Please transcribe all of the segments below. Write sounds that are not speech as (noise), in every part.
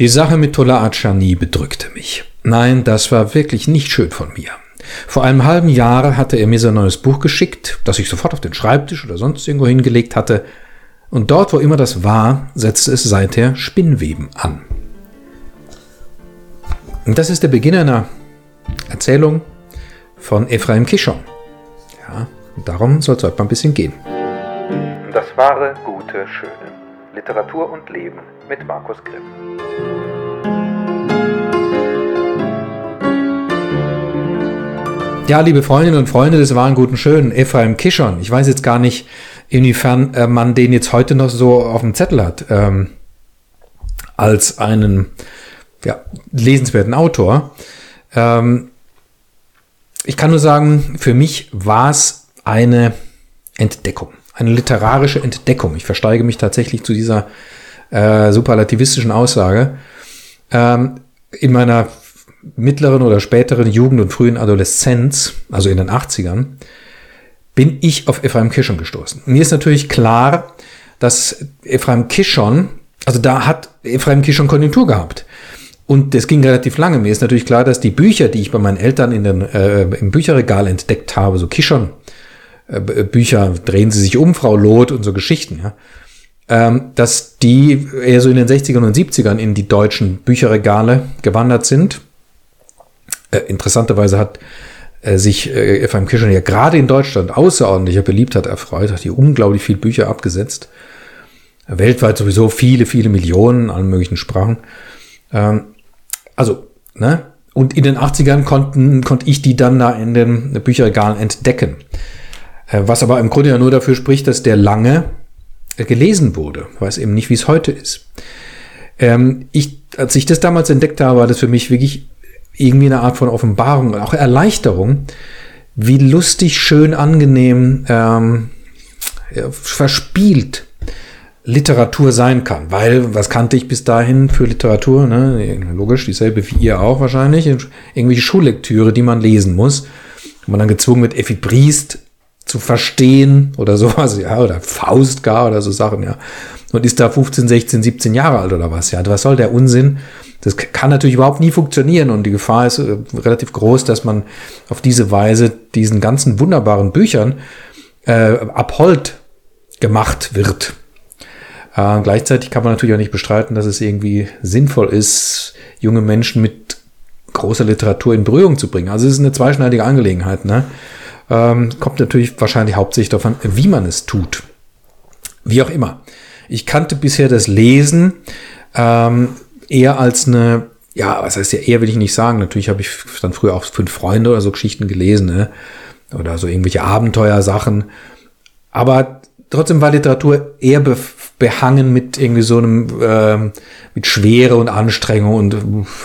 Die Sache mit Tola Achani bedrückte mich. Nein, das war wirklich nicht schön von mir. Vor einem halben Jahr hatte er mir sein neues Buch geschickt, das ich sofort auf den Schreibtisch oder sonst irgendwo hingelegt hatte, und dort, wo immer das war, setzte es seither Spinnweben an. Und das ist der Beginn einer Erzählung von Ephraim Kishon. Ja, darum soll es heute mal ein bisschen gehen. Das wahre, gute, schöne. Literatur und Leben mit Markus Grimm. Ja, liebe Freundinnen und Freunde des wahren guten Schönen, Ephraim Kishon. Ich weiß jetzt gar nicht, inwiefern äh, man den jetzt heute noch so auf dem Zettel hat, ähm, als einen ja, lesenswerten Autor. Ähm, ich kann nur sagen, für mich war es eine Entdeckung, eine literarische Entdeckung. Ich versteige mich tatsächlich zu dieser äh, superlativistischen Aussage. Ähm, in meiner mittleren oder späteren Jugend und frühen Adoleszenz, also in den 80ern, bin ich auf Ephraim Kishon gestoßen. Mir ist natürlich klar, dass Ephraim Kishon, also da hat Ephraim Kishon Konjunktur gehabt. Und das ging relativ lange. Mir ist natürlich klar, dass die Bücher, die ich bei meinen Eltern in den, äh, im Bücherregal entdeckt habe, so Kishon, Bücher, drehen Sie sich um, Frau Loth und so Geschichten, ja, ähm, dass die eher so in den 60ern und 70ern in die deutschen Bücherregale gewandert sind äh, interessanterweise hat äh, sich äh, Ephraim Kirchner ja gerade in Deutschland außerordentlicher Beliebtheit erfreut, hat hier unglaublich viele Bücher abgesetzt. Weltweit sowieso viele, viele Millionen, allen möglichen Sprachen. Ähm, also, ne? Und in den 80ern konnten, konnte ich die dann da in den Bücherregalen entdecken. Äh, was aber im Grunde ja nur dafür spricht, dass der lange äh, gelesen wurde. Ich weiß eben nicht, wie es heute ist. Ähm, ich, als ich das damals entdeckt habe, war das für mich wirklich irgendwie eine Art von Offenbarung und auch Erleichterung, wie lustig, schön, angenehm, ähm, verspielt Literatur sein kann. Weil, was kannte ich bis dahin für Literatur? Ne? Logisch, dieselbe wie ihr auch wahrscheinlich. Irgendwelche Schullektüre, die man lesen muss. Und man dann gezwungen wird, Effi Briest zu verstehen oder sowas, ja, oder Faust gar oder so Sachen, ja. Und ist da 15, 16, 17 Jahre alt oder was, ja. Was soll der Unsinn? Das kann natürlich überhaupt nie funktionieren und die Gefahr ist äh, relativ groß, dass man auf diese Weise diesen ganzen wunderbaren Büchern äh, abhold gemacht wird. Äh, gleichzeitig kann man natürlich auch nicht bestreiten, dass es irgendwie sinnvoll ist, junge Menschen mit großer Literatur in Berührung zu bringen. Also es ist eine zweischneidige Angelegenheit. Ne? Ähm, kommt natürlich wahrscheinlich hauptsächlich davon, wie man es tut. Wie auch immer. Ich kannte bisher das Lesen ähm, eher als eine, ja, was heißt ja eher, will ich nicht sagen. Natürlich habe ich dann früher auch fünf Freunde oder so Geschichten gelesen, ne? oder so irgendwelche Abenteuersachen. Aber trotzdem war Literatur eher behangen mit irgendwie so einem, äh, mit Schwere und Anstrengung und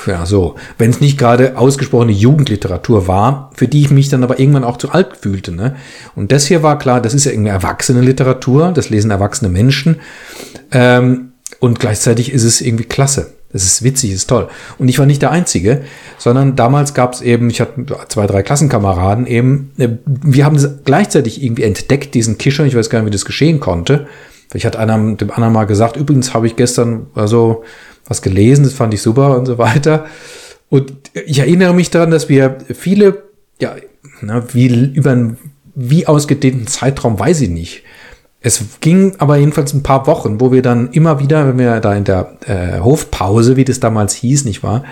ja, so. Wenn es nicht gerade ausgesprochene Jugendliteratur war, für die ich mich dann aber irgendwann auch zu alt fühlte. Ne? Und das hier war klar, das ist ja irgendwie erwachsene Literatur, das lesen erwachsene Menschen. Ähm, und gleichzeitig ist es irgendwie klasse. Das ist witzig, ist toll. Und ich war nicht der Einzige, sondern damals gab es eben, ich hatte zwei, drei Klassenkameraden eben, äh, wir haben gleichzeitig irgendwie entdeckt, diesen Kischer, ich weiß gar nicht, wie das geschehen konnte. Ich hatte einer dem anderen mal gesagt, übrigens habe ich gestern also was gelesen, das fand ich super und so weiter. Und ich erinnere mich daran, dass wir viele, ja, na, wie über einen wie ausgedehnten Zeitraum, weiß ich nicht, es ging aber jedenfalls ein paar Wochen, wo wir dann immer wieder, wenn wir da in der äh, Hofpause, wie das damals hieß, nicht wahr,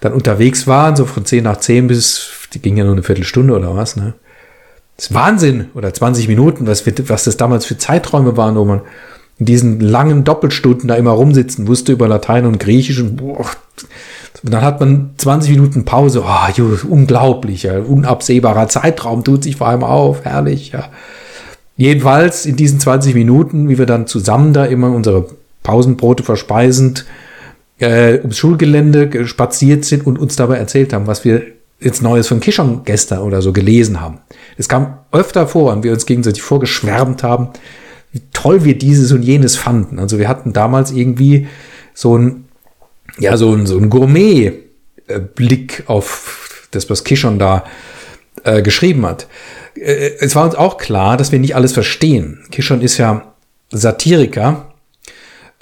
dann unterwegs waren, so von 10 nach 10 bis, die ging ja nur eine Viertelstunde oder was, ne? Das ist Wahnsinn, oder 20 Minuten, was, wir, was das damals für Zeiträume waren, wo man in diesen langen Doppelstunden da immer rumsitzen wusste über Latein und Griechisch und boah, und dann hat man 20 Minuten Pause, oh, unglaublich, ja, unabsehbarer Zeitraum tut sich vor allem auf, herrlich, ja. Jedenfalls in diesen 20 Minuten, wie wir dann zusammen da immer unsere Pausenbrote verspeisend äh, ums Schulgelände spaziert sind und uns dabei erzählt haben, was wir jetzt Neues von Kishon gestern oder so gelesen haben. Es kam öfter vor und wir uns gegenseitig vorgeschwärmt haben, wie toll wir dieses und jenes fanden. Also wir hatten damals irgendwie so ein, ja, so ein, so ein Gourmet-Blick auf das, was Kishon da äh, geschrieben hat. Äh, es war uns auch klar, dass wir nicht alles verstehen. Kishon ist ja Satiriker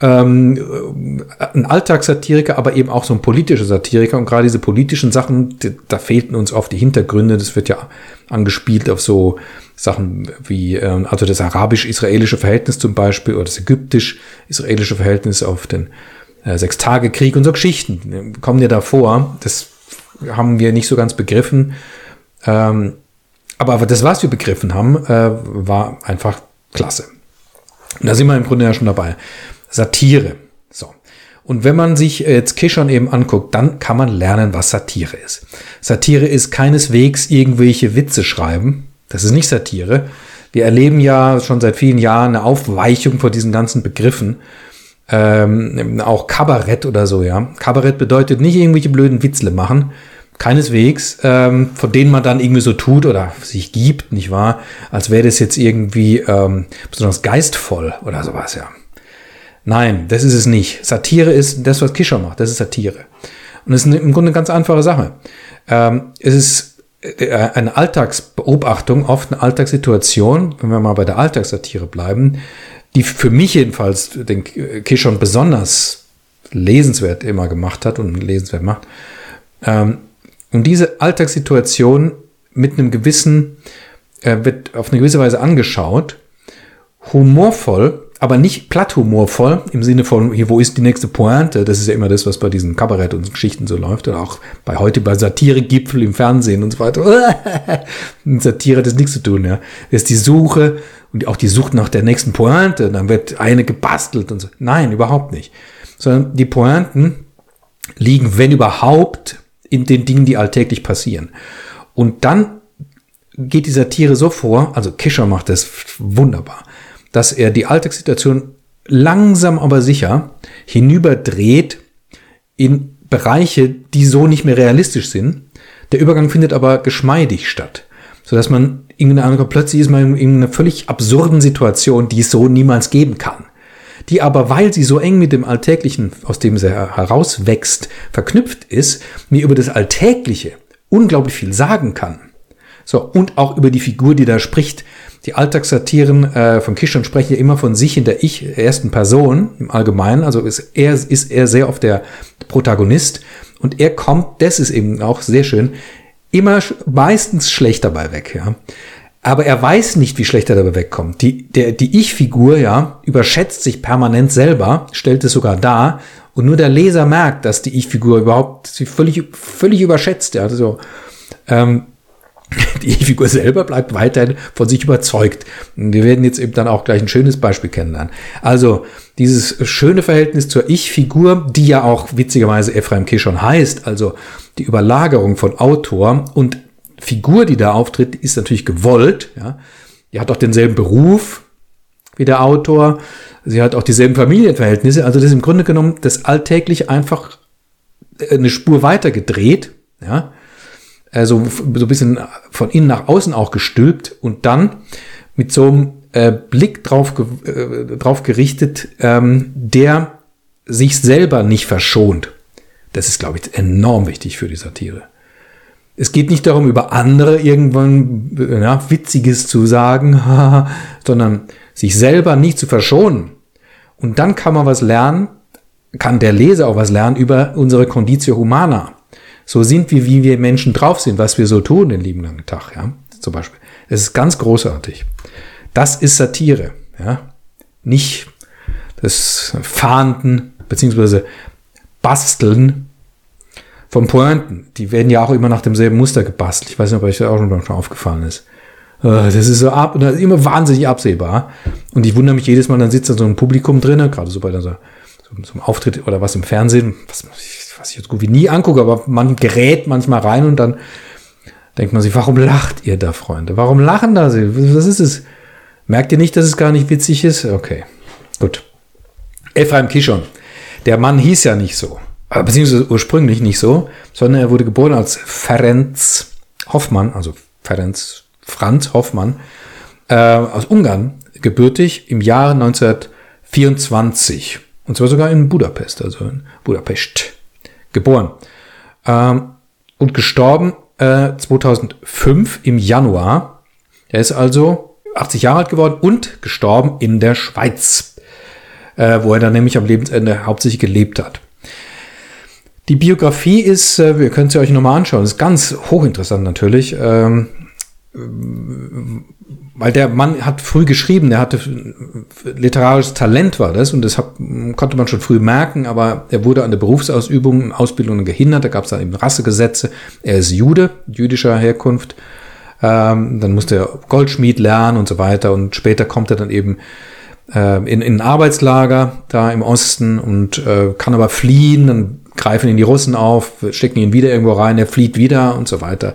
ähm, ein Alltagssatiriker, aber eben auch so ein politischer Satiriker. Und gerade diese politischen Sachen, da fehlten uns oft die Hintergründe. Das wird ja angespielt auf so Sachen wie, ähm, also das arabisch-israelische Verhältnis zum Beispiel oder das ägyptisch-israelische Verhältnis auf den äh, Sechstagekrieg und so Geschichten kommen ja davor. Das haben wir nicht so ganz begriffen. Ähm, aber, aber das, was wir begriffen haben, äh, war einfach klasse. Und da sind wir im Grunde ja schon dabei. Satire. So. Und wenn man sich jetzt Kishon eben anguckt, dann kann man lernen, was Satire ist. Satire ist keineswegs irgendwelche Witze schreiben. Das ist nicht Satire. Wir erleben ja schon seit vielen Jahren eine Aufweichung vor diesen ganzen Begriffen. Ähm, auch Kabarett oder so, ja. Kabarett bedeutet nicht irgendwelche blöden Witzle machen, keineswegs, ähm, von denen man dann irgendwie so tut oder sich gibt, nicht wahr? Als wäre das jetzt irgendwie ähm, besonders geistvoll oder sowas, ja. Nein, das ist es nicht. Satire ist das, was Kischer macht. Das ist Satire. Und es ist im Grunde eine ganz einfache Sache. Ähm, es ist äh, eine Alltagsbeobachtung, oft eine Alltagssituation, wenn wir mal bei der Alltagssatire bleiben, die für mich jedenfalls den Kishon besonders lesenswert immer gemacht hat und lesenswert macht. Ähm, und diese Alltagssituation mit einem gewissen, äh, wird auf eine gewisse Weise angeschaut, humorvoll, aber nicht platt humorvoll, im Sinne von, hier, wo ist die nächste Pointe? Das ist ja immer das, was bei diesen Kabarett und Geschichten so läuft. Oder auch bei heute bei Satiregipfel im Fernsehen und so weiter. (laughs) Mit Satire hat das nichts zu tun, ja. Das ist die Suche und auch die Sucht nach der nächsten Pointe. Dann wird eine gebastelt und so. Nein, überhaupt nicht. Sondern die Pointen liegen, wenn überhaupt, in den Dingen, die alltäglich passieren. Und dann geht die Satire so vor, also Kischer macht das wunderbar, dass er die Alltagssituation langsam aber sicher hinüberdreht in Bereiche, die so nicht mehr realistisch sind. Der Übergang findet aber geschmeidig statt, sodass man irgendeine plötzlich ist man in einer völlig absurden Situation, die es so niemals geben kann die aber, weil sie so eng mit dem Alltäglichen, aus dem sie herauswächst, verknüpft ist, mir über das Alltägliche unglaublich viel sagen kann. So, und auch über die Figur, die da spricht. Die Alltagssatiren äh, von Kishon sprechen ja immer von sich in der ich ersten Person im Allgemeinen. Also ist er, ist er sehr oft der Protagonist. Und er kommt, das ist eben auch sehr schön, immer meistens schlecht dabei weg. Ja aber er weiß nicht, wie schlecht er dabei wegkommt. Die, der, die Ich-Figur, ja, überschätzt sich permanent selber, stellt es sogar dar, und nur der Leser merkt, dass die Ich-Figur überhaupt sie völlig, völlig überschätzt, ja, also, ähm, (laughs) die Ich-Figur selber bleibt weiterhin von sich überzeugt. Wir werden jetzt eben dann auch gleich ein schönes Beispiel kennenlernen. Also, dieses schöne Verhältnis zur Ich-Figur, die ja auch witzigerweise Ephraim Kishon heißt, also die Überlagerung von Autor und Figur, die da auftritt, ist natürlich gewollt. Ja. Die hat auch denselben Beruf wie der Autor. Sie hat auch dieselben Familienverhältnisse. Also das ist im Grunde genommen das alltäglich einfach eine Spur weiter gedreht. Ja. Also so ein bisschen von innen nach außen auch gestülpt und dann mit so einem äh, Blick drauf, äh, drauf gerichtet, ähm, der sich selber nicht verschont. Das ist, glaube ich, enorm wichtig für die Satire. Es geht nicht darum, über andere irgendwann ja, Witziges zu sagen, (laughs) sondern sich selber nicht zu verschonen. Und dann kann man was lernen, kann der Leser auch was lernen über unsere Conditio Humana. So sind wir, wie wir Menschen drauf sind, was wir so tun den lieben langen Tag, ja, zum Beispiel. Es ist ganz großartig. Das ist Satire, ja. Nicht das Fahnden, beziehungsweise Basteln von Pointen. Die werden ja auch immer nach demselben Muster gebastelt. Ich weiß nicht, ob euch das auch schon aufgefallen ist. Äh, das ist so ab, das ist immer wahnsinnig absehbar. Und ich wundere mich jedes Mal, dann sitzt da so ein Publikum drin, gerade so bei so, so, so einem Auftritt oder was im Fernsehen, was, was ich jetzt gut wie nie angucke, aber man gerät manchmal rein und dann denkt man sich, warum lacht ihr da, Freunde? Warum lachen da sie? Was ist es? Merkt ihr nicht, dass es gar nicht witzig ist? Okay, gut. Ephraim Kishon. Der Mann hieß ja nicht so beziehungsweise ursprünglich nicht so, sondern er wurde geboren als Ferenc Hoffmann, also Ferenc Franz Hoffmann, äh, aus Ungarn, gebürtig im Jahre 1924. Und zwar sogar in Budapest, also in Budapest, geboren. Ähm, und gestorben äh, 2005 im Januar. Er ist also 80 Jahre alt geworden und gestorben in der Schweiz. äh, wo er dann nämlich am Lebensende hauptsächlich gelebt hat. Die Biografie ist, äh, wir können sie euch nochmal anschauen, ist ganz hochinteressant natürlich. Ähm, weil der Mann hat früh geschrieben, der hatte literarisches Talent war das und das hat, konnte man schon früh merken, aber er wurde an der Berufsausübung Ausbildung gehindert, da gab es dann eben Rassegesetze. Er ist Jude, jüdischer Herkunft, ähm, dann musste er Goldschmied lernen und so weiter und später kommt er dann eben äh, in, in ein Arbeitslager da im Osten und äh, kann aber fliehen, dann greifen ihn die Russen auf, stecken ihn wieder irgendwo rein, er flieht wieder und so weiter.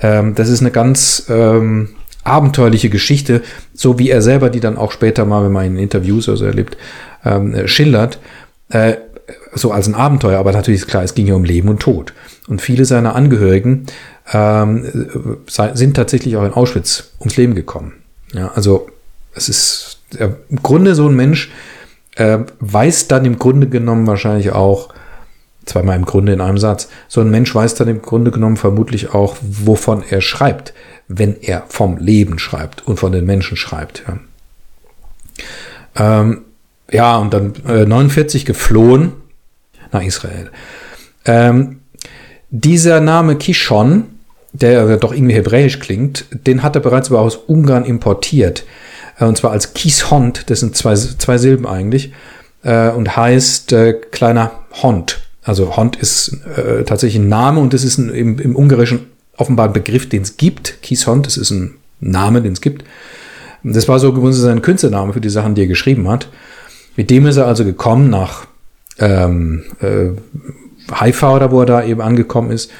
Ähm, das ist eine ganz ähm, abenteuerliche Geschichte, so wie er selber die dann auch später mal, wenn man in Interviews oder so erlebt, ähm, äh, schildert. Äh, so als ein Abenteuer, aber natürlich ist klar, es ging ja um Leben und Tod. Und viele seiner Angehörigen ähm, sind tatsächlich auch in Auschwitz ums Leben gekommen. Ja, also es ist äh, im Grunde so ein Mensch, äh, weiß dann im Grunde genommen wahrscheinlich auch, zweimal im Grunde in einem Satz, so ein Mensch weiß dann im Grunde genommen vermutlich auch, wovon er schreibt, wenn er vom Leben schreibt und von den Menschen schreibt. Ja, ähm, ja und dann äh, 49 geflohen nach Israel. Ähm, dieser Name Kishon, der doch irgendwie hebräisch klingt, den hat er bereits aber aus Ungarn importiert. Äh, und zwar als Kishond, das sind zwei, zwei Silben eigentlich, äh, und heißt äh, kleiner Hond. Also Hond ist äh, tatsächlich ein Name und das ist ein, im, im Ungarischen offenbar ein Begriff, den es gibt. Kieshond, das ist ein Name, den es gibt. Das war so gewesen sein Künstlername für die Sachen, die er geschrieben hat. Mit dem ist er also gekommen nach ähm, äh, Haifa oder wo er da eben angekommen ist.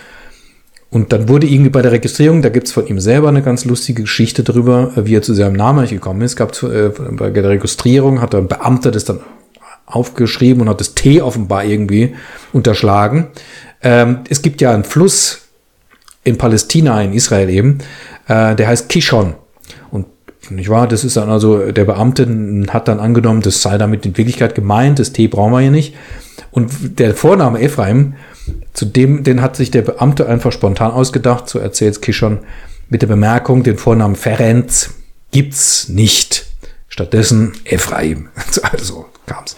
Und dann wurde irgendwie bei der Registrierung, da gibt's von ihm selber eine ganz lustige Geschichte drüber, wie er zu seinem Namen gekommen ist. Gab äh, bei der Registrierung hat der Beamter das dann aufgeschrieben und hat das T offenbar irgendwie unterschlagen. Ähm, es gibt ja einen Fluss in Palästina, in Israel eben, äh, der heißt Kishon. Und nicht wahr, das ist dann also, der Beamte hat dann angenommen, das sei damit in Wirklichkeit gemeint, das T brauchen wir hier nicht. Und der Vorname Ephraim, zu dem, den hat sich der Beamte einfach spontan ausgedacht, so erzählt Kishon, mit der Bemerkung, den Vornamen Ferenc gibt's nicht. Stattdessen Ephraim. (laughs) Also kam's.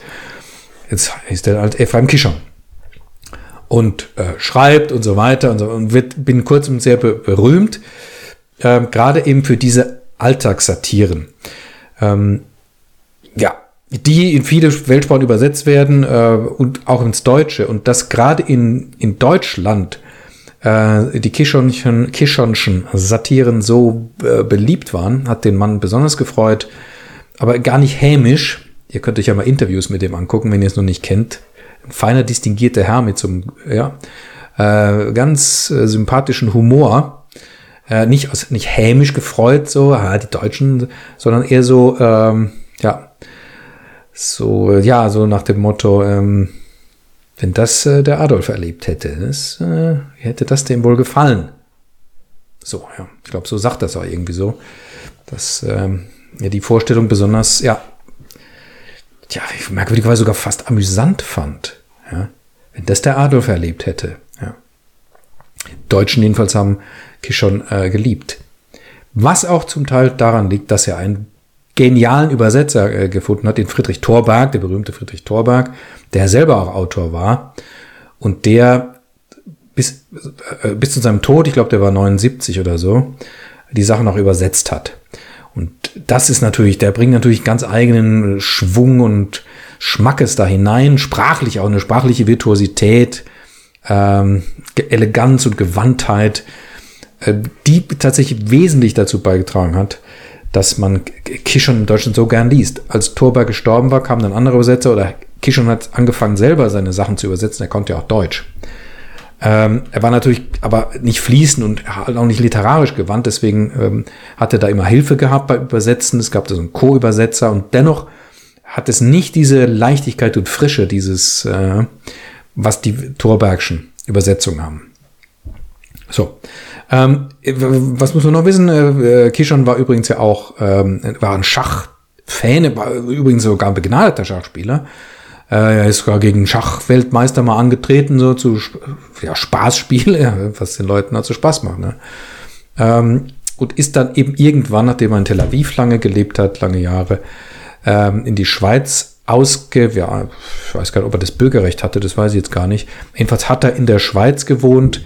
Jetzt ist er halt Ephraim Kishon. Und äh, schreibt und so weiter und so und wird binnen kurzem sehr be berühmt, äh, gerade eben für diese Alltagssatiren. Ähm, ja, die in viele Weltsprachen übersetzt werden äh, und auch ins Deutsche. Und dass gerade in, in Deutschland äh, die Kishonschen, Kishonschen Satiren so äh, beliebt waren, hat den Mann besonders gefreut, aber gar nicht hämisch, Ihr könnt euch ja mal Interviews mit dem angucken, wenn ihr es noch nicht kennt. Ein feiner, distinguierter Herr mit so einem, ja, äh, ganz äh, sympathischen Humor. Äh, nicht, aus, nicht hämisch gefreut, so, ah, die Deutschen, sondern eher so, ähm, ja, so, ja, so nach dem Motto, ähm, wenn das äh, der Adolf erlebt hätte, das, äh, hätte das dem wohl gefallen. So, ja, ich glaube, so sagt das auch irgendwie so, dass ähm, ja die Vorstellung besonders, ja, ja, merkwürdigerweise sogar fast amüsant fand. Ja, wenn das der Adolf erlebt hätte. Ja. Deutschen jedenfalls haben Kishon äh, geliebt. Was auch zum Teil daran liegt, dass er einen genialen Übersetzer äh, gefunden hat, den Friedrich Thorberg, der berühmte Friedrich Thorberg, der selber auch Autor war und der bis, äh, bis zu seinem Tod, ich glaube, der war 79 oder so, die Sachen auch übersetzt hat. Und das ist natürlich, der bringt natürlich ganz eigenen Schwung und Schmackes da hinein, sprachlich auch eine sprachliche Virtuosität, ähm, Eleganz und Gewandtheit, äh, die tatsächlich wesentlich dazu beigetragen hat, dass man Kishon in Deutschland so gern liest. Als Thorberg gestorben war, kam dann ein anderer Übersetzer oder Kishon hat angefangen selber seine Sachen zu übersetzen, er konnte ja auch Deutsch. Ähm, er war natürlich aber nicht fließend und auch nicht literarisch gewandt, deswegen ähm, hat er da immer Hilfe gehabt bei Übersetzen. Es gab da so einen Co-Übersetzer und dennoch hat es nicht diese Leichtigkeit und Frische, dieses, äh, was die Thorbergschen Übersetzungen haben. So. Ähm, was muss man noch wissen? Äh, Kishon war übrigens ja auch, ähm, war ein Schachfan, war übrigens sogar ein begnadeter Schachspieler. Äh, er ist sogar gegen Schachweltmeister mal angetreten, so zu ja, Spaßspiele, (laughs) was den Leuten also Spaß macht. Ne? Ähm, und ist dann eben irgendwann, nachdem er in Tel Aviv lange gelebt hat, lange Jahre, ähm, in die Schweiz ausge, ja, ich weiß gar nicht, ob er das Bürgerrecht hatte, das weiß ich jetzt gar nicht. Jedenfalls hat er in der Schweiz gewohnt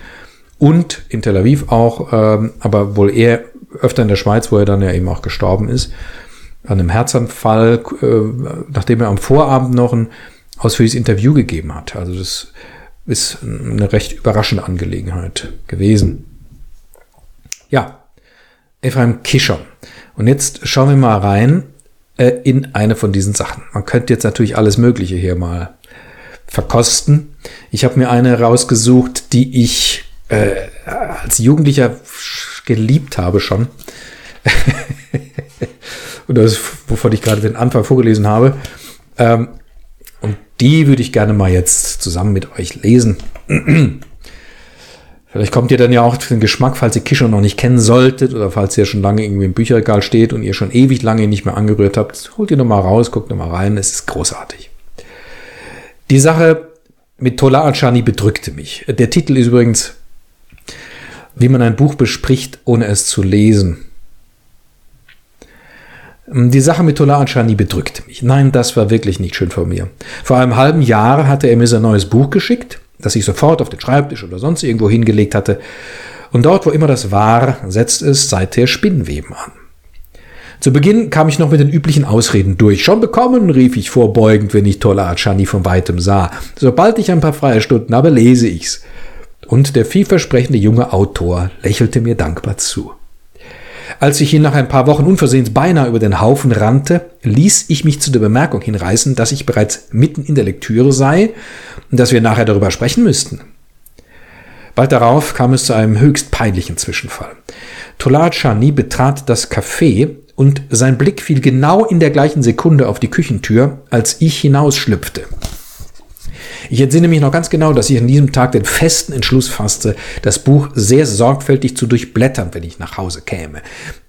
und in Tel Aviv auch, ähm, aber wohl eher öfter in der Schweiz, wo er dann ja eben auch gestorben ist, an einem Herzanfall, äh, nachdem er am Vorabend noch ein ausführliches Interview gegeben hat. Also das ist eine recht überraschende Angelegenheit gewesen. Ja, Ephraim Kishon. Und jetzt schauen wir mal rein äh, in eine von diesen Sachen. Man könnte jetzt natürlich alles Mögliche hier mal verkosten. Ich habe mir eine rausgesucht, die ich äh, als Jugendlicher geliebt habe schon. (laughs) Und das ist, wovon ich gerade den Anfang vorgelesen habe. Ähm, und die würde ich gerne mal jetzt zusammen mit euch lesen. (clears throat) Vielleicht kommt ihr dann ja auch den Geschmack, falls ihr Kischer noch nicht kennen solltet oder falls ihr schon lange irgendwie im Bücherregal steht und ihr schon ewig lange nicht mehr angerührt habt, holt ihr nochmal raus, guckt nochmal rein, es ist großartig. Die Sache mit Tola Achani bedrückte mich. Der Titel ist übrigens, wie man ein Buch bespricht, ohne es zu lesen. Die Sache mit Tola Achani bedrückte mich. Nein, das war wirklich nicht schön von mir. Vor einem halben Jahr hatte er mir sein neues Buch geschickt das ich sofort auf den Schreibtisch oder sonst irgendwo hingelegt hatte. Und dort, wo immer das war, setzt es seither Spinnweben an. Zu Beginn kam ich noch mit den üblichen Ausreden durch. Schon bekommen, rief ich vorbeugend, wenn ich Tola Achani von weitem sah. Sobald ich ein paar freie Stunden habe, lese ich's. Und der vielversprechende junge Autor lächelte mir dankbar zu. Als ich ihn nach ein paar Wochen unversehens beinahe über den Haufen rannte, ließ ich mich zu der Bemerkung hinreißen, dass ich bereits mitten in der Lektüre sei und dass wir nachher darüber sprechen müssten. Bald darauf kam es zu einem höchst peinlichen Zwischenfall. Tolar Chani betrat das Café und sein Blick fiel genau in der gleichen Sekunde auf die Küchentür, als ich hinausschlüpfte. Ich entsinne mich noch ganz genau, dass ich an diesem Tag den festen Entschluss fasste, das Buch sehr sorgfältig zu durchblättern, wenn ich nach Hause käme.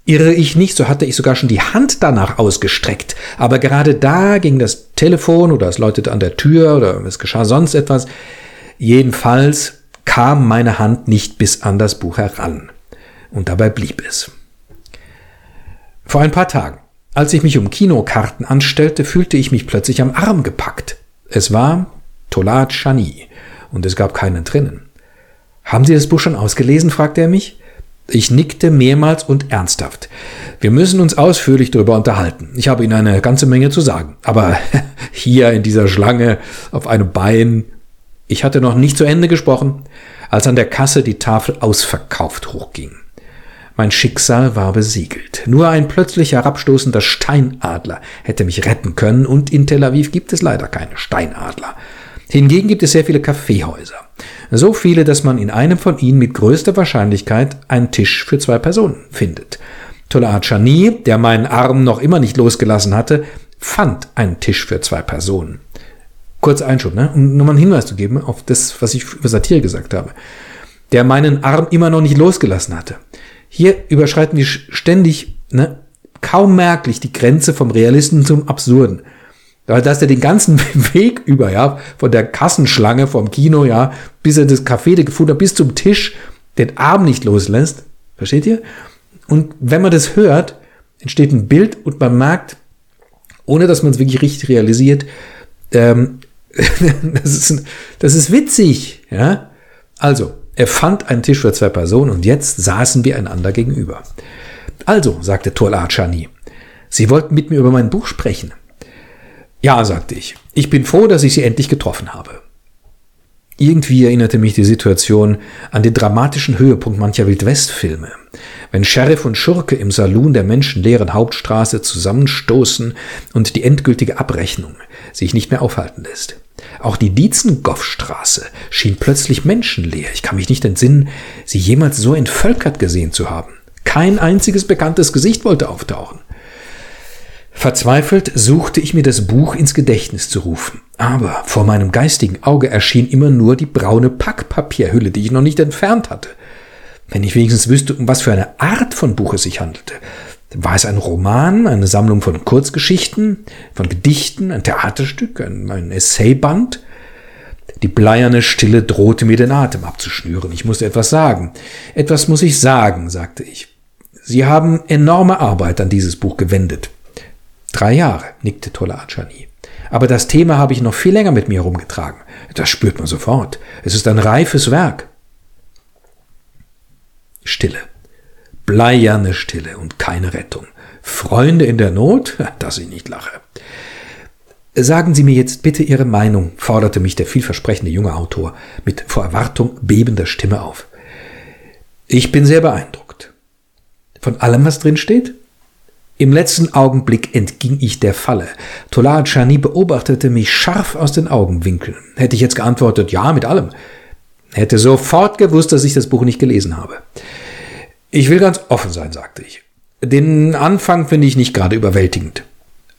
Irre ich nicht, so hatte ich sogar schon die Hand danach ausgestreckt. Aber gerade da ging das Telefon oder es läutete an der Tür oder es geschah sonst etwas. Jedenfalls kam meine Hand nicht bis an das Buch heran. Und dabei blieb es. Vor ein paar Tagen, als ich mich um Kinokarten anstellte, fühlte ich mich plötzlich am Arm gepackt. Es war Tolat Chani, und es gab keinen drinnen. Haben Sie das Buch schon ausgelesen? fragte er mich. Ich nickte mehrmals und ernsthaft. Wir müssen uns ausführlich darüber unterhalten. Ich habe Ihnen eine ganze Menge zu sagen. Aber (laughs) hier in dieser Schlange auf einem Bein. Ich hatte noch nicht zu Ende gesprochen, als an der Kasse die Tafel ausverkauft hochging. Mein Schicksal war besiegelt. Nur ein plötzlich herabstoßender Steinadler hätte mich retten können, und in Tel Aviv gibt es leider keine Steinadler. Hingegen gibt es sehr viele Kaffeehäuser. So viele, dass man in einem von ihnen mit größter Wahrscheinlichkeit einen Tisch für zwei Personen findet. Tola Chani, der meinen Arm noch immer nicht losgelassen hatte, fand einen Tisch für zwei Personen. Kurz Einschub, ne? um nur mal einen Hinweis zu geben auf das, was ich über Satire gesagt habe. Der meinen Arm immer noch nicht losgelassen hatte. Hier überschreiten wir ständig, ne, kaum merklich die Grenze vom Realisten zum Absurden. Dass er den ganzen (laughs) Weg über, ja, von der Kassenschlange vom Kino, ja, bis er das Café gefunden hat, bis zum Tisch, den Arm nicht loslässt. Versteht ihr? Und wenn man das hört, entsteht ein Bild und man merkt, ohne dass man es wirklich richtig realisiert, ähm, (laughs) das, ist, das ist witzig, ja. Also, er fand einen Tisch für zwei Personen und jetzt saßen wir einander gegenüber. Also, sagte Tola Chani, Sie wollten mit mir über mein Buch sprechen. Ja, sagte ich. Ich bin froh, dass ich Sie endlich getroffen habe. Irgendwie erinnerte mich die Situation an den dramatischen Höhepunkt mancher Wildwestfilme, wenn Sheriff und Schurke im Saloon der menschenleeren Hauptstraße zusammenstoßen und die endgültige Abrechnung sich nicht mehr aufhalten lässt. Auch die Dietzengoffstraße schien plötzlich menschenleer. Ich kann mich nicht entsinnen, sie jemals so entvölkert gesehen zu haben. Kein einziges bekanntes Gesicht wollte auftauchen. Verzweifelt suchte ich mir das Buch ins Gedächtnis zu rufen, aber vor meinem geistigen Auge erschien immer nur die braune Packpapierhülle, die ich noch nicht entfernt hatte. Wenn ich wenigstens wüsste, um was für eine Art von Buch es sich handelte. War es ein Roman, eine Sammlung von Kurzgeschichten, von Gedichten, ein Theaterstück, ein, ein Essayband? Die bleierne Stille drohte mir den Atem abzuschnüren. Ich musste etwas sagen. Etwas muss ich sagen, sagte ich. Sie haben enorme Arbeit an dieses Buch gewendet. Drei Jahre, nickte Tola Achani. Aber das Thema habe ich noch viel länger mit mir herumgetragen. Das spürt man sofort. Es ist ein reifes Werk. Stille. Bleierne Stille und keine Rettung. Freunde in der Not, (laughs) dass ich nicht lache. Sagen Sie mir jetzt bitte Ihre Meinung, forderte mich der vielversprechende junge Autor mit vor Erwartung bebender Stimme auf. Ich bin sehr beeindruckt. Von allem, was drin steht? Im letzten Augenblick entging ich der Falle. Tolar Chani beobachtete mich scharf aus den Augenwinkeln. Hätte ich jetzt geantwortet, ja, mit allem, hätte sofort gewusst, dass ich das Buch nicht gelesen habe. Ich will ganz offen sein, sagte ich. Den Anfang finde ich nicht gerade überwältigend.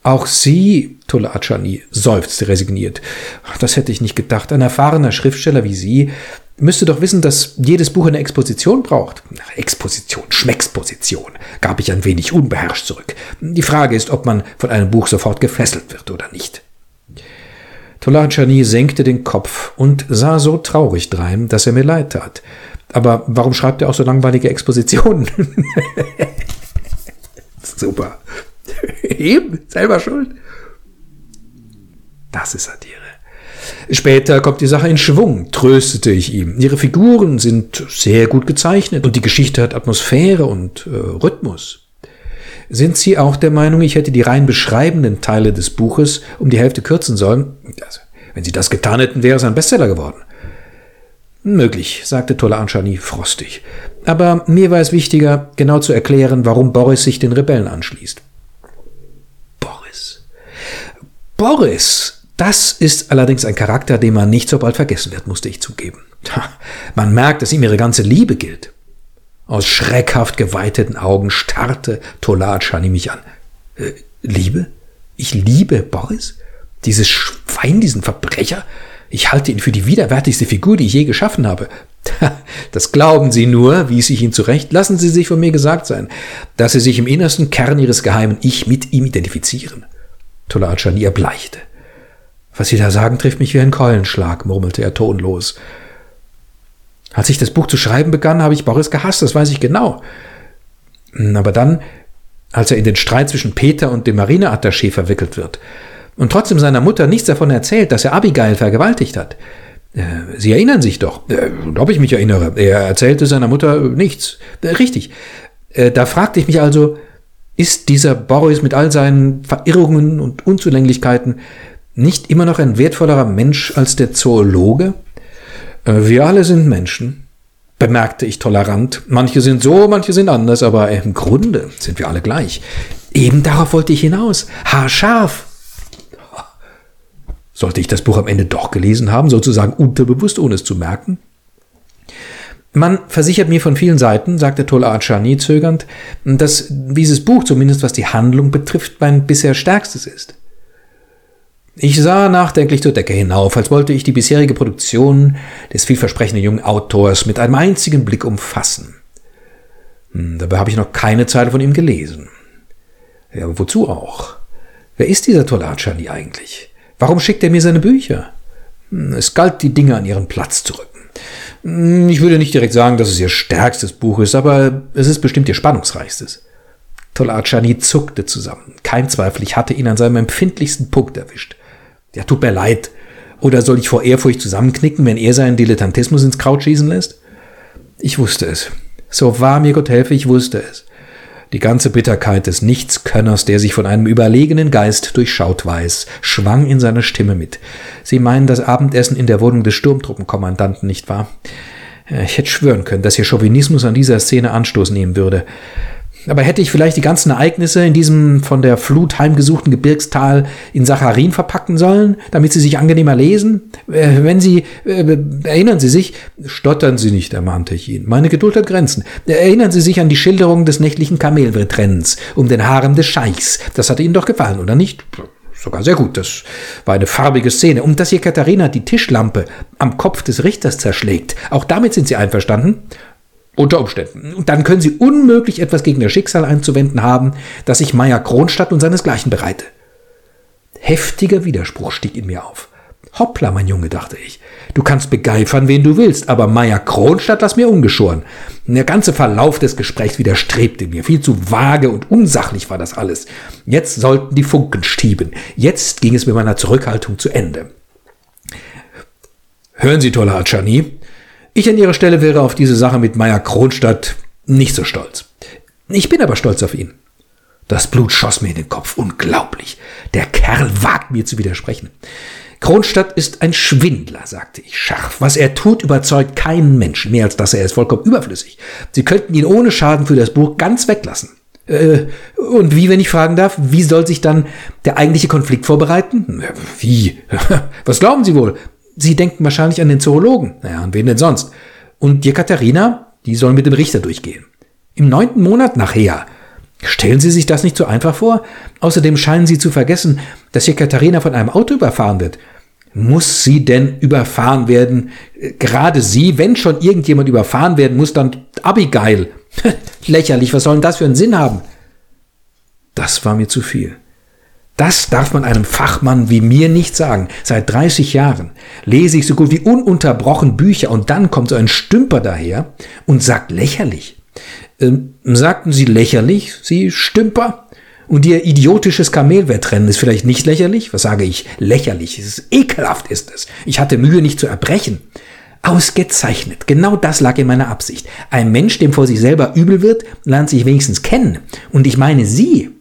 Auch Sie, Tolle Achani, seufzte resigniert. Das hätte ich nicht gedacht. Ein erfahrener Schriftsteller wie Sie müsste doch wissen, dass jedes Buch eine Exposition braucht. Exposition, Schmecksposition, gab ich ein wenig unbeherrscht zurück. Die Frage ist, ob man von einem Buch sofort gefesselt wird oder nicht. Tolachani senkte den Kopf und sah so traurig drein, dass er mir leid tat. Aber warum schreibt er auch so langweilige Expositionen? (laughs) Super. (laughs) Eben, selber schuld. Das ist Satire. Später kommt die Sache in Schwung, tröstete ich ihm. Ihre Figuren sind sehr gut gezeichnet und die Geschichte hat Atmosphäre und äh, Rhythmus. Sind Sie auch der Meinung, ich hätte die rein beschreibenden Teile des Buches um die Hälfte kürzen sollen? Also, wenn Sie das getan hätten, wäre es ein Bestseller geworden. Möglich, sagte Tolle Anschani frostig. Aber mir war es wichtiger, genau zu erklären, warum Boris sich den Rebellen anschließt. Boris. Boris das ist allerdings ein Charakter, den man nicht so bald vergessen wird, musste ich zugeben. Man merkt, dass ihm ihre ganze Liebe gilt. Aus schreckhaft geweiteten Augen starrte Tolachani mich an. Äh, Liebe? Ich liebe Boris? Dieses Schwein, diesen Verbrecher? Ich halte ihn für die widerwärtigste Figur, die ich je geschaffen habe. Das glauben Sie nur, wies ich ihn zurecht. Lassen Sie sich von mir gesagt sein, dass Sie sich im innersten Kern Ihres geheimen Ich mit ihm identifizieren. Tolachani erbleichte. Was Sie da sagen, trifft mich wie ein Keulenschlag, murmelte er tonlos. Als ich das Buch zu schreiben begann, habe ich Boris gehasst, das weiß ich genau. Aber dann, als er in den Streit zwischen Peter und dem Marineattaché verwickelt wird und trotzdem seiner Mutter nichts davon erzählt, dass er Abigail vergewaltigt hat. Äh, Sie erinnern sich doch, äh, ob ich mich erinnere. Er erzählte seiner Mutter nichts. Äh, richtig. Da fragte ich mich also, ist dieser Boris mit all seinen Verirrungen und Unzulänglichkeiten nicht immer noch ein wertvollerer Mensch als der Zoologe? Äh, wir alle sind Menschen, bemerkte ich tolerant. Manche sind so, manche sind anders, aber im Grunde sind wir alle gleich. Eben darauf wollte ich hinaus. Haarscharf. Sollte ich das Buch am Ende doch gelesen haben, sozusagen unterbewusst, ohne es zu merken? Man versichert mir von vielen Seiten, sagte Tola Achani zögernd, dass dieses Buch, zumindest was die Handlung betrifft, mein bisher stärkstes ist. Ich sah nachdenklich zur Decke hinauf, als wollte ich die bisherige Produktion des vielversprechenden jungen Autors mit einem einzigen Blick umfassen. Hm, dabei habe ich noch keine Zeile von ihm gelesen. Ja, aber wozu auch? Wer ist dieser Tolachani eigentlich? Warum schickt er mir seine Bücher? Hm, es galt, die Dinge an ihren Platz zu rücken. Hm, ich würde nicht direkt sagen, dass es ihr stärkstes Buch ist, aber es ist bestimmt ihr spannungsreichstes. Tolachani zuckte zusammen. Kein Zweifel, ich hatte ihn an seinem empfindlichsten Punkt erwischt. Ja, tut mir leid. Oder soll ich vor Ehrfurcht zusammenknicken, wenn er seinen Dilettantismus ins Kraut schießen lässt? Ich wusste es. So wahr mir Gott helfe, ich wusste es. Die ganze Bitterkeit des Nichtskönners, der sich von einem überlegenen Geist durchschaut weiß, schwang in seiner Stimme mit. Sie meinen das Abendessen in der Wohnung des Sturmtruppenkommandanten, nicht wahr? Ich hätte schwören können, dass Ihr Chauvinismus an dieser Szene Anstoß nehmen würde. Aber hätte ich vielleicht die ganzen Ereignisse in diesem von der Flut heimgesuchten Gebirgstal in Sacharin verpacken sollen, damit sie sich angenehmer lesen? Äh, wenn Sie, äh, erinnern Sie sich, stottern Sie nicht, ermahnte ich ihn. Meine Geduld hat Grenzen. Erinnern Sie sich an die Schilderung des nächtlichen Kamelwettrennens um den Harem des Scheichs. Das hatte Ihnen doch gefallen, oder nicht? Sogar sehr gut. Das war eine farbige Szene. Und dass hier Katharina die Tischlampe am Kopf des Richters zerschlägt, auch damit sind Sie einverstanden? Unter Umständen. Und dann können Sie unmöglich etwas gegen das Schicksal einzuwenden haben, das sich Meier Kronstadt und seinesgleichen bereite. Heftiger Widerspruch stieg in mir auf. Hoppla, mein Junge, dachte ich. Du kannst begeifern, wen du willst, aber Meier Kronstadt lass mir ungeschoren. Der ganze Verlauf des Gesprächs widerstrebte mir. Viel zu vage und unsachlich war das alles. Jetzt sollten die Funken stieben. Jetzt ging es mit meiner Zurückhaltung zu Ende. Hören Sie, toller Adschani, ich an Ihrer Stelle wäre auf diese Sache mit Meier Kronstadt nicht so stolz. Ich bin aber stolz auf ihn. Das Blut schoss mir in den Kopf. Unglaublich. Der Kerl wagt mir zu widersprechen. Kronstadt ist ein Schwindler, sagte ich scharf. Was er tut, überzeugt keinen Menschen. Mehr als das, er ist vollkommen überflüssig. Sie könnten ihn ohne Schaden für das Buch ganz weglassen. Äh, und wie, wenn ich fragen darf, wie soll sich dann der eigentliche Konflikt vorbereiten? Wie? (laughs) Was glauben Sie wohl? Sie denken wahrscheinlich an den Zoologen. Naja, an wen denn sonst? Und die Katharina, die soll mit dem Richter durchgehen. Im neunten Monat nachher. Stellen Sie sich das nicht so einfach vor? Außerdem scheinen Sie zu vergessen, dass hier Katharina von einem Auto überfahren wird. Muss sie denn überfahren werden? Gerade sie, wenn schon irgendjemand überfahren werden muss, dann Abigail. (laughs) Lächerlich, was soll denn das für einen Sinn haben? Das war mir zu viel. Das darf man einem Fachmann wie mir nicht sagen. Seit 30 Jahren lese ich so gut wie ununterbrochen Bücher und dann kommt so ein Stümper daher und sagt lächerlich. Ähm, sagten Sie lächerlich, Sie Stümper? Und Ihr idiotisches Kamelwettrennen ist vielleicht nicht lächerlich? Was sage ich? Lächerlich. Es ist ekelhaft ist es. Ich hatte Mühe, nicht zu erbrechen. Ausgezeichnet. Genau das lag in meiner Absicht. Ein Mensch, dem vor sich selber übel wird, lernt sich wenigstens kennen. Und ich meine Sie.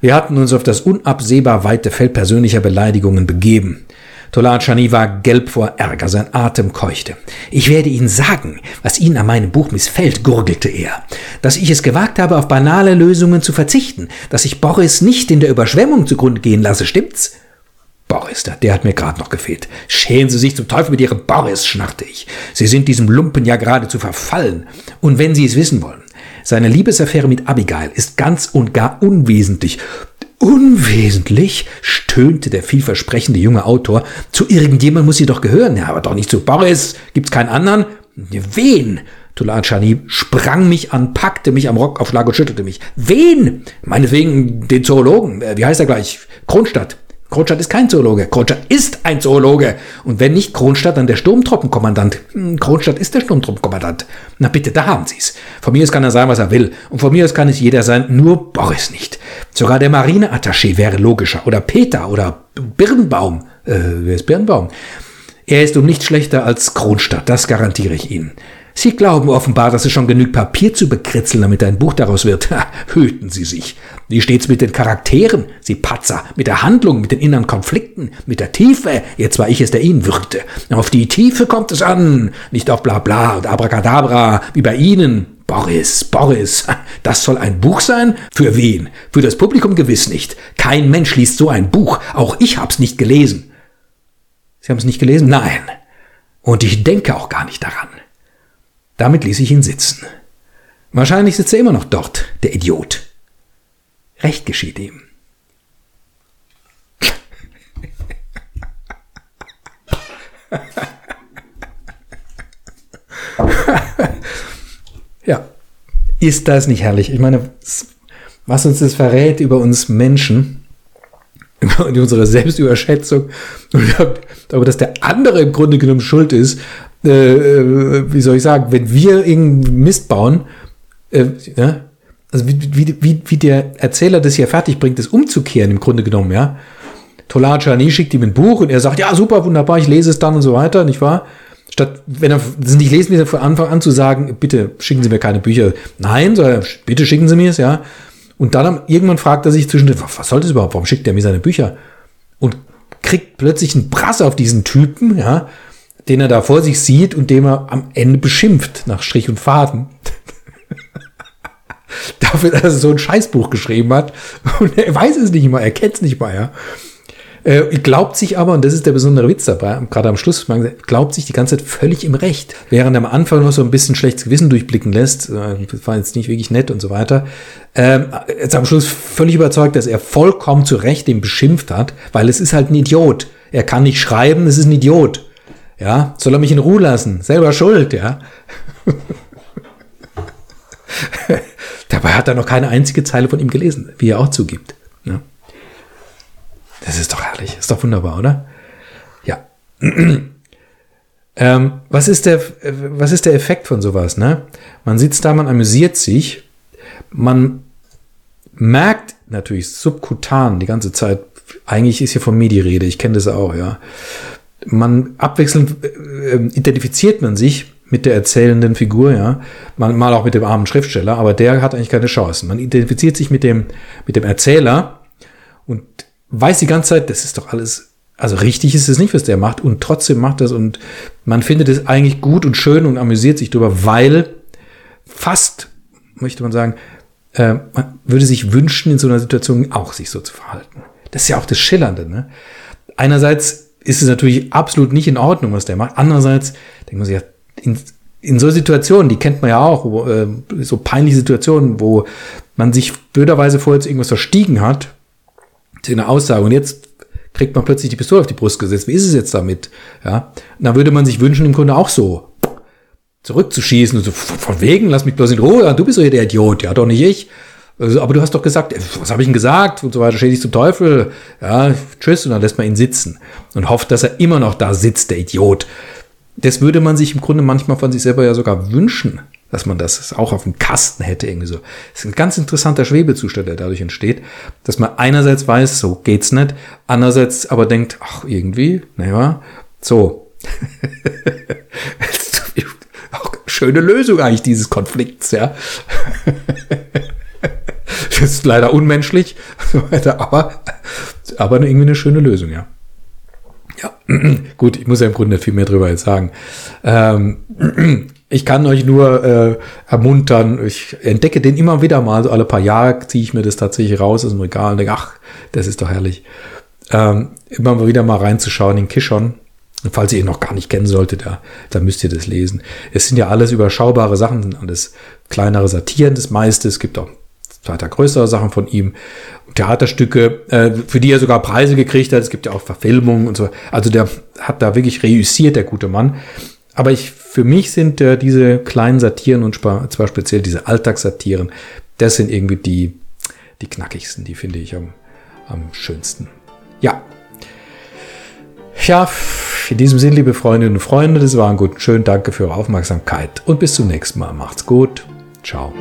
Wir hatten uns auf das unabsehbar weite Feld persönlicher Beleidigungen begeben. Tolachani war gelb vor Ärger, sein Atem keuchte. Ich werde Ihnen sagen, was Ihnen an meinem Buch missfällt, gurgelte er. Dass ich es gewagt habe, auf banale Lösungen zu verzichten, dass ich Boris nicht in der Überschwemmung zugrunde gehen lasse, stimmt's? Boris, der hat mir gerade noch gefehlt. Schämen Sie sich zum Teufel mit Ihrem Boris, schnarrte ich. Sie sind diesem Lumpen ja geradezu verfallen. Und wenn Sie es wissen wollen, seine Liebesaffäre mit Abigail ist ganz und gar unwesentlich. Unwesentlich, stöhnte der vielversprechende junge Autor. Zu irgendjemand muss sie doch gehören. Ja, aber doch nicht zu Boris. Gibt's keinen anderen? Wen? Tulachani sprang mich an, packte mich am Rockaufschlag und schüttelte mich. Wen? Meinetwegen den Zoologen. Äh, wie heißt er gleich? Kronstadt. Kronstadt ist kein Zoologe. Kronstadt ist ein Zoologe. Und wenn nicht Kronstadt, dann der Sturmtruppenkommandant. Hm, Kronstadt ist der Sturmtruppenkommandant. Na bitte, da haben Sie's. Von mir aus kann er sein, was er will. Und von mir aus kann es jeder sein, nur Boris nicht. Sogar der Marineattaché wäre logischer. Oder Peter oder Birnbaum. Äh, wer ist Birnbaum? Er ist um nicht schlechter als Kronstadt, das garantiere ich Ihnen. Sie glauben offenbar, dass es schon genügt Papier zu bekritzeln, damit ein Buch daraus wird. Ha, hüten Sie sich. Wie steht's mit den Charakteren, Sie Patzer, mit der Handlung, mit den inneren Konflikten, mit der Tiefe? Jetzt war ich es, der Ihnen würgte. Auf die Tiefe kommt es an, nicht auf Blabla und Abracadabra, wie bei Ihnen. Boris, Boris, das soll ein Buch sein? Für wen? Für das Publikum gewiss nicht. Kein Mensch liest so ein Buch. Auch ich hab's nicht gelesen. Sie haben es nicht gelesen? Nein. Und ich denke auch gar nicht daran. Damit ließ ich ihn sitzen. Wahrscheinlich sitzt er immer noch dort, der Idiot. Recht geschieht ihm. (laughs) ja, ist das nicht herrlich? Ich meine, was uns das verrät über uns Menschen, (laughs) über unsere Selbstüberschätzung (laughs) und darüber, dass der andere im Grunde genommen schuld ist, äh, äh, wie soll ich sagen, wenn wir irgendeinen Mist bauen, äh, ja, also wie, wie, wie, wie der Erzähler das hier fertig bringt, das umzukehren im Grunde genommen, ja. Tolar Chani schickt ihm ein Buch und er sagt, ja, super, wunderbar, ich lese es dann und so weiter, nicht wahr? Statt, wenn er das nicht lesen will, von Anfang an zu sagen, bitte schicken Sie mir keine Bücher. Nein, sondern bitte schicken Sie mir es, ja. Und dann irgendwann fragt er sich zwischendurch, was soll das überhaupt? Warum schickt er mir seine Bücher? Und kriegt plötzlich einen Brass auf diesen Typen, ja, den er da vor sich sieht und dem er am Ende beschimpft, nach Strich und Faden. (laughs) Dafür, dass er so ein Scheißbuch geschrieben hat. Und er weiß es nicht mal, er kennt es nicht mal, ja. Äh, glaubt sich aber, und das ist der besondere Witz dabei, gerade am Schluss, glaubt sich die ganze Zeit völlig im Recht. Während er am Anfang noch so ein bisschen schlechtes Gewissen durchblicken lässt, äh, das war jetzt nicht wirklich nett und so weiter, ähm, jetzt am Schluss völlig überzeugt, dass er vollkommen zu Recht den beschimpft hat, weil es ist halt ein Idiot. Er kann nicht schreiben, es ist ein Idiot. Ja, soll er mich in Ruhe lassen? Selber schuld, ja. (laughs) Dabei hat er noch keine einzige Zeile von ihm gelesen, wie er auch zugibt. Ja. Das ist doch herrlich. Ist doch wunderbar, oder? Ja. (clears throat) ähm, was, ist der, was ist der Effekt von sowas? Ne? Man sitzt da, man amüsiert sich, man merkt natürlich subkutan die ganze Zeit, eigentlich ist hier von mir die Rede, ich kenne das auch, ja. Man abwechselnd äh, identifiziert man sich mit der erzählenden Figur, ja, mal, mal auch mit dem armen Schriftsteller, aber der hat eigentlich keine Chancen. Man identifiziert sich mit dem, mit dem Erzähler und weiß die ganze Zeit, das ist doch alles, also richtig ist es nicht, was der macht und trotzdem macht das und man findet es eigentlich gut und schön und amüsiert sich darüber, weil fast, möchte man sagen, äh, man würde sich wünschen, in so einer Situation auch sich so zu verhalten. Das ist ja auch das Schillernde. Ne? Einerseits ist es natürlich absolut nicht in Ordnung, was der macht. Andererseits denkt man sich, ja, in, in so Situationen, die kennt man ja auch, wo, äh, so peinliche Situationen, wo man sich blöderweise vorher irgendwas verstiegen hat, zu einer Aussage und jetzt kriegt man plötzlich die Pistole auf die Brust gesetzt. Wie ist es jetzt damit? Ja, da würde man sich wünschen, im Grunde auch so zurückzuschießen und so von wegen, lass mich bloß in Ruhe, du bist doch hier der Idiot, ja, doch nicht ich. Also, aber du hast doch gesagt, was habe ich denn gesagt und so weiter, schädig zum Teufel, ja, tschüss und dann lässt man ihn sitzen und hofft, dass er immer noch da sitzt, der Idiot. Das würde man sich im Grunde manchmal von sich selber ja sogar wünschen, dass man das auch auf dem Kasten hätte irgendwie so. Das ist ein ganz interessanter Schwebezustand, der dadurch entsteht, dass man einerseits weiß, so geht's nicht, andererseits aber denkt, ach, irgendwie, naja, so. (laughs) schöne Lösung eigentlich dieses Konflikts, ja. (laughs) ist leider unmenschlich, (laughs) aber, aber irgendwie eine schöne Lösung, ja. Ja, (clears throat) gut, ich muss ja im Grunde nicht viel mehr drüber jetzt sagen. Ähm, (clears throat) ich kann euch nur äh, ermuntern, ich entdecke den immer wieder mal, so alle paar Jahre ziehe ich mir das tatsächlich raus aus dem Regal und denke, ach, das ist doch herrlich. Ähm, immer wieder mal reinzuschauen in Kishon. Falls ihr ihn noch gar nicht kennen solltet, da, da müsst ihr das lesen. Es sind ja alles überschaubare Sachen, alles kleinere Satiren, das meiste. Es gibt auch zweiter größere Sachen von ihm. Theaterstücke, äh, für die er sogar Preise gekriegt hat. Es gibt ja auch Verfilmungen und so. Also der hat da wirklich reüssiert, der gute Mann. Aber ich, für mich sind äh, diese kleinen Satiren und zwar speziell diese Alltagssatiren, das sind irgendwie die, die knackigsten, die finde ich am, am schönsten. Ja. Ja, in diesem Sinn, liebe Freundinnen und Freunde, das war ein gut. Schön, danke für eure Aufmerksamkeit und bis zum nächsten Mal. Macht's gut. Ciao.